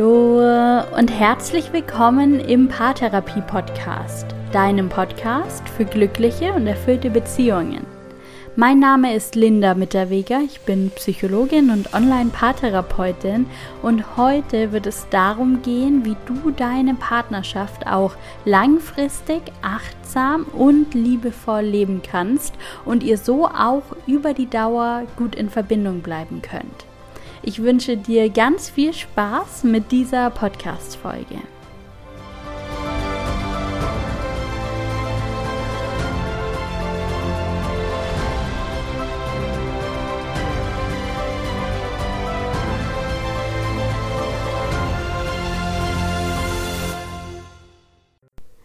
Hallo und herzlich willkommen im Paartherapie Podcast, deinem Podcast für glückliche und erfüllte Beziehungen. Mein Name ist Linda Mitterweger, ich bin Psychologin und Online-Paartherapeutin und heute wird es darum gehen, wie du deine Partnerschaft auch langfristig, achtsam und liebevoll leben kannst und ihr so auch über die Dauer gut in Verbindung bleiben könnt. Ich wünsche dir ganz viel Spaß mit dieser Podcast-Folge.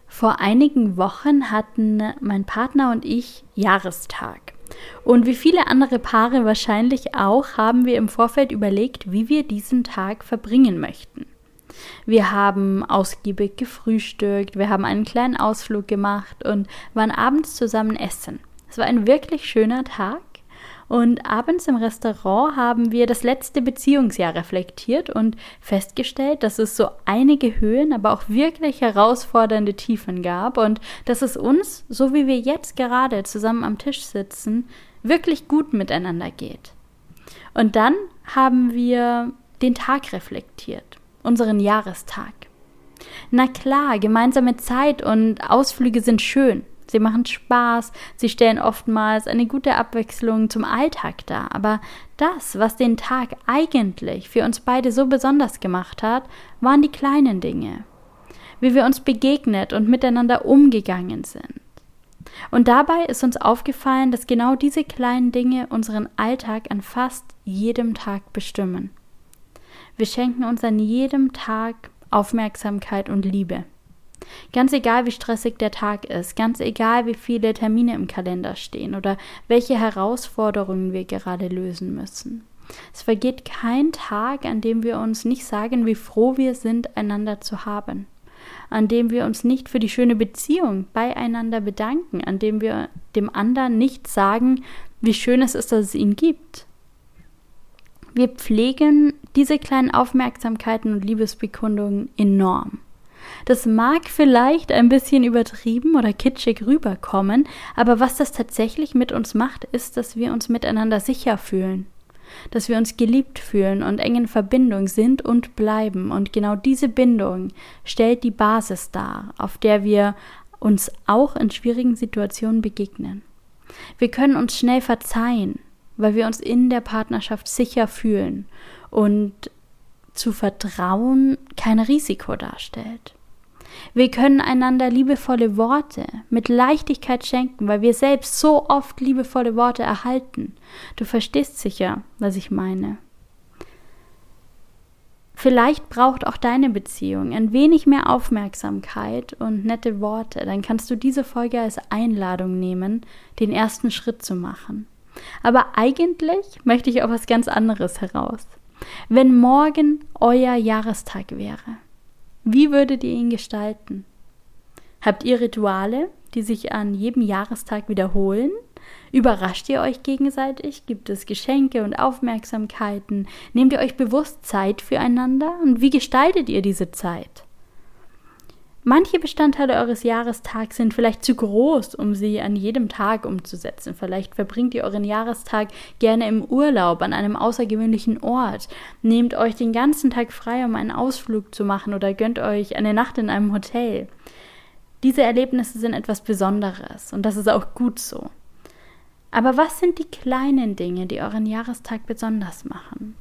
Vor einigen Wochen hatten mein Partner und ich Jahrestag. Und wie viele andere Paare wahrscheinlich auch, haben wir im Vorfeld überlegt, wie wir diesen Tag verbringen möchten. Wir haben ausgiebig gefrühstückt, wir haben einen kleinen Ausflug gemacht und waren abends zusammen essen. Es war ein wirklich schöner Tag und abends im Restaurant haben wir das letzte Beziehungsjahr reflektiert und festgestellt, dass es so einige Höhen, aber auch wirklich herausfordernde Tiefen gab und dass es uns, so wie wir jetzt gerade zusammen am Tisch sitzen, wirklich gut miteinander geht. Und dann haben wir den Tag reflektiert, unseren Jahrestag. Na klar, gemeinsame Zeit und Ausflüge sind schön, Sie machen Spaß, sie stellen oftmals eine gute Abwechslung zum Alltag dar. Aber das, was den Tag eigentlich für uns beide so besonders gemacht hat, waren die kleinen Dinge. Wie wir uns begegnet und miteinander umgegangen sind. Und dabei ist uns aufgefallen, dass genau diese kleinen Dinge unseren Alltag an fast jedem Tag bestimmen. Wir schenken uns an jedem Tag Aufmerksamkeit und Liebe. Ganz egal, wie stressig der Tag ist, ganz egal, wie viele Termine im Kalender stehen oder welche Herausforderungen wir gerade lösen müssen. Es vergeht kein Tag, an dem wir uns nicht sagen, wie froh wir sind, einander zu haben, an dem wir uns nicht für die schöne Beziehung beieinander bedanken, an dem wir dem anderen nicht sagen, wie schön es ist, dass es ihn gibt. Wir pflegen diese kleinen Aufmerksamkeiten und Liebesbekundungen enorm. Das mag vielleicht ein bisschen übertrieben oder kitschig rüberkommen, aber was das tatsächlich mit uns macht, ist, dass wir uns miteinander sicher fühlen, dass wir uns geliebt fühlen und eng in Verbindung sind und bleiben. Und genau diese Bindung stellt die Basis dar, auf der wir uns auch in schwierigen Situationen begegnen. Wir können uns schnell verzeihen, weil wir uns in der Partnerschaft sicher fühlen und zu vertrauen kein Risiko darstellt. Wir können einander liebevolle Worte mit Leichtigkeit schenken, weil wir selbst so oft liebevolle Worte erhalten. Du verstehst sicher, was ich meine. Vielleicht braucht auch deine Beziehung ein wenig mehr Aufmerksamkeit und nette Worte. Dann kannst du diese Folge als Einladung nehmen, den ersten Schritt zu machen. Aber eigentlich möchte ich auf was ganz anderes heraus. Wenn morgen euer Jahrestag wäre, wie würdet ihr ihn gestalten? Habt ihr Rituale, die sich an jedem Jahrestag wiederholen? Überrascht ihr euch gegenseitig? Gibt es Geschenke und Aufmerksamkeiten? Nehmt ihr euch bewusst Zeit füreinander? Und wie gestaltet ihr diese Zeit? Manche Bestandteile eures Jahrestags sind vielleicht zu groß, um sie an jedem Tag umzusetzen. Vielleicht verbringt ihr euren Jahrestag gerne im Urlaub an einem außergewöhnlichen Ort. Nehmt euch den ganzen Tag frei, um einen Ausflug zu machen oder gönnt euch eine Nacht in einem Hotel. Diese Erlebnisse sind etwas Besonderes und das ist auch gut so. Aber was sind die kleinen Dinge, die euren Jahrestag besonders machen?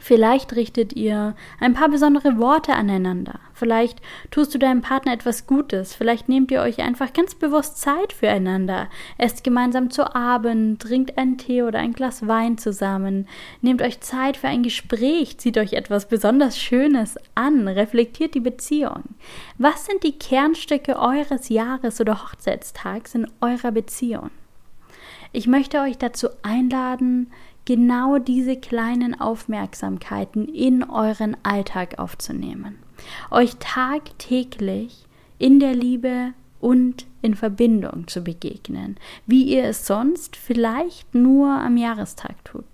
Vielleicht richtet ihr ein paar besondere Worte aneinander. Vielleicht tust du deinem Partner etwas Gutes. Vielleicht nehmt ihr euch einfach ganz bewusst Zeit füreinander. Esst gemeinsam zu Abend, trinkt einen Tee oder ein Glas Wein zusammen. Nehmt euch Zeit für ein Gespräch, zieht euch etwas besonders Schönes an, reflektiert die Beziehung. Was sind die Kernstücke eures Jahres- oder Hochzeitstags in eurer Beziehung? Ich möchte euch dazu einladen, genau diese kleinen Aufmerksamkeiten in euren Alltag aufzunehmen. Euch tagtäglich in der Liebe und in Verbindung zu begegnen, wie ihr es sonst vielleicht nur am Jahrestag tut.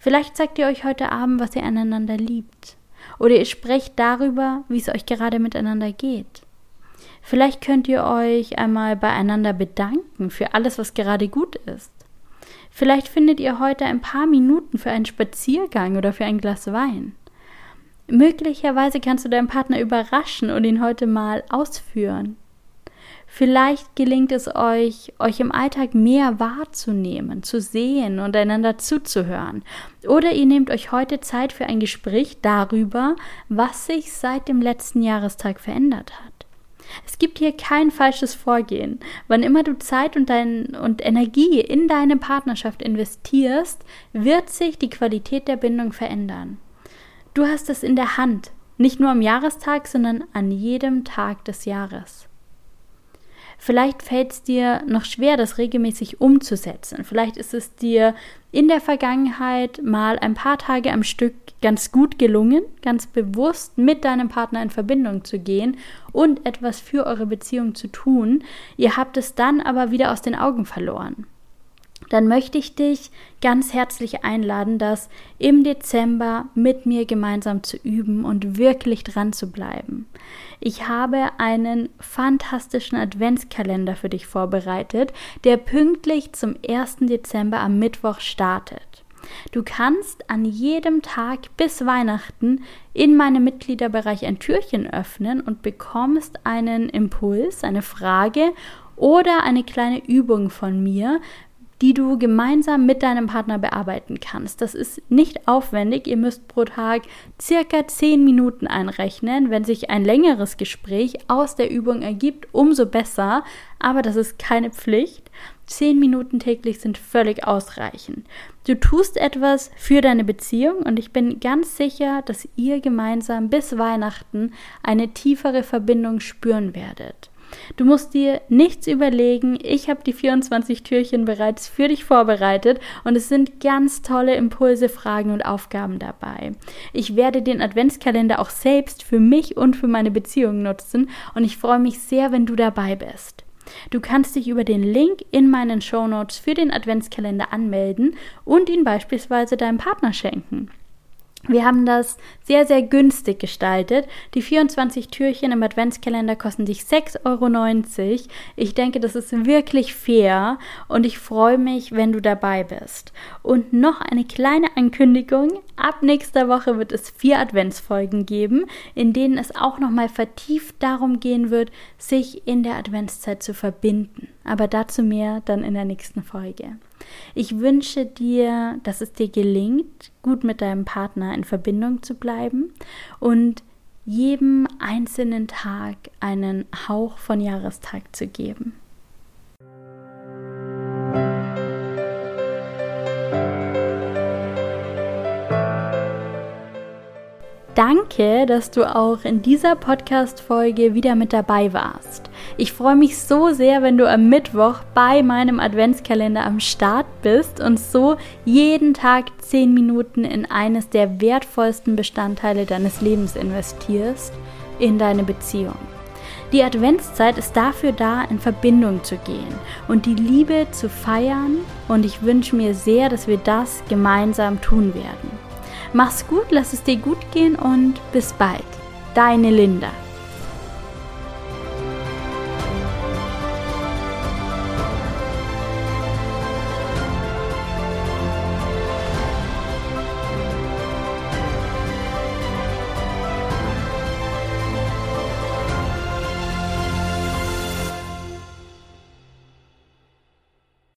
Vielleicht sagt ihr euch heute Abend, was ihr aneinander liebt. Oder ihr sprecht darüber, wie es euch gerade miteinander geht. Vielleicht könnt ihr euch einmal beieinander bedanken für alles, was gerade gut ist. Vielleicht findet ihr heute ein paar Minuten für einen Spaziergang oder für ein Glas Wein. Möglicherweise kannst du deinen Partner überraschen und ihn heute mal ausführen. Vielleicht gelingt es euch, euch im Alltag mehr wahrzunehmen, zu sehen und einander zuzuhören. Oder ihr nehmt euch heute Zeit für ein Gespräch darüber, was sich seit dem letzten Jahrestag verändert hat. Es gibt hier kein falsches Vorgehen. Wann immer du Zeit und, dein, und Energie in deine Partnerschaft investierst, wird sich die Qualität der Bindung verändern. Du hast es in der Hand, nicht nur am Jahrestag, sondern an jedem Tag des Jahres. Vielleicht fällt es dir noch schwer, das regelmäßig umzusetzen. Vielleicht ist es dir in der Vergangenheit mal ein paar Tage am Stück ganz gut gelungen, ganz bewusst mit deinem Partner in Verbindung zu gehen und etwas für eure Beziehung zu tun. Ihr habt es dann aber wieder aus den Augen verloren dann möchte ich dich ganz herzlich einladen, das im Dezember mit mir gemeinsam zu üben und wirklich dran zu bleiben. Ich habe einen fantastischen Adventskalender für dich vorbereitet, der pünktlich zum 1. Dezember am Mittwoch startet. Du kannst an jedem Tag bis Weihnachten in meinem Mitgliederbereich ein Türchen öffnen und bekommst einen Impuls, eine Frage oder eine kleine Übung von mir, die du gemeinsam mit deinem Partner bearbeiten kannst. Das ist nicht aufwendig. Ihr müsst pro Tag circa 10 Minuten einrechnen. Wenn sich ein längeres Gespräch aus der Übung ergibt, umso besser. Aber das ist keine Pflicht. 10 Minuten täglich sind völlig ausreichend. Du tust etwas für deine Beziehung und ich bin ganz sicher, dass ihr gemeinsam bis Weihnachten eine tiefere Verbindung spüren werdet. Du musst dir nichts überlegen. Ich habe die 24 Türchen bereits für dich vorbereitet und es sind ganz tolle Impulse, Fragen und Aufgaben dabei. Ich werde den Adventskalender auch selbst für mich und für meine Beziehung nutzen und ich freue mich sehr, wenn du dabei bist. Du kannst dich über den Link in meinen Shownotes für den Adventskalender anmelden und ihn beispielsweise deinem Partner schenken. Wir haben das sehr, sehr günstig gestaltet. Die 24 Türchen im Adventskalender kosten dich 6,90 Euro. Ich denke, das ist wirklich fair und ich freue mich, wenn du dabei bist. Und noch eine kleine Ankündigung. Ab nächster Woche wird es vier Adventsfolgen geben, in denen es auch nochmal vertieft darum gehen wird, sich in der Adventszeit zu verbinden. Aber dazu mehr dann in der nächsten Folge. Ich wünsche dir, dass es dir gelingt, gut mit deinem Partner in Verbindung zu bleiben und jedem einzelnen Tag einen Hauch von Jahrestag zu geben. Danke, dass du auch in dieser Podcast-Folge wieder mit dabei warst. Ich freue mich so sehr, wenn du am Mittwoch bei meinem Adventskalender am Start bist und so jeden Tag 10 Minuten in eines der wertvollsten Bestandteile deines Lebens investierst, in deine Beziehung. Die Adventszeit ist dafür da, in Verbindung zu gehen und die Liebe zu feiern und ich wünsche mir sehr, dass wir das gemeinsam tun werden. Mach's gut, lass es dir gut gehen und bis bald. Deine Linda.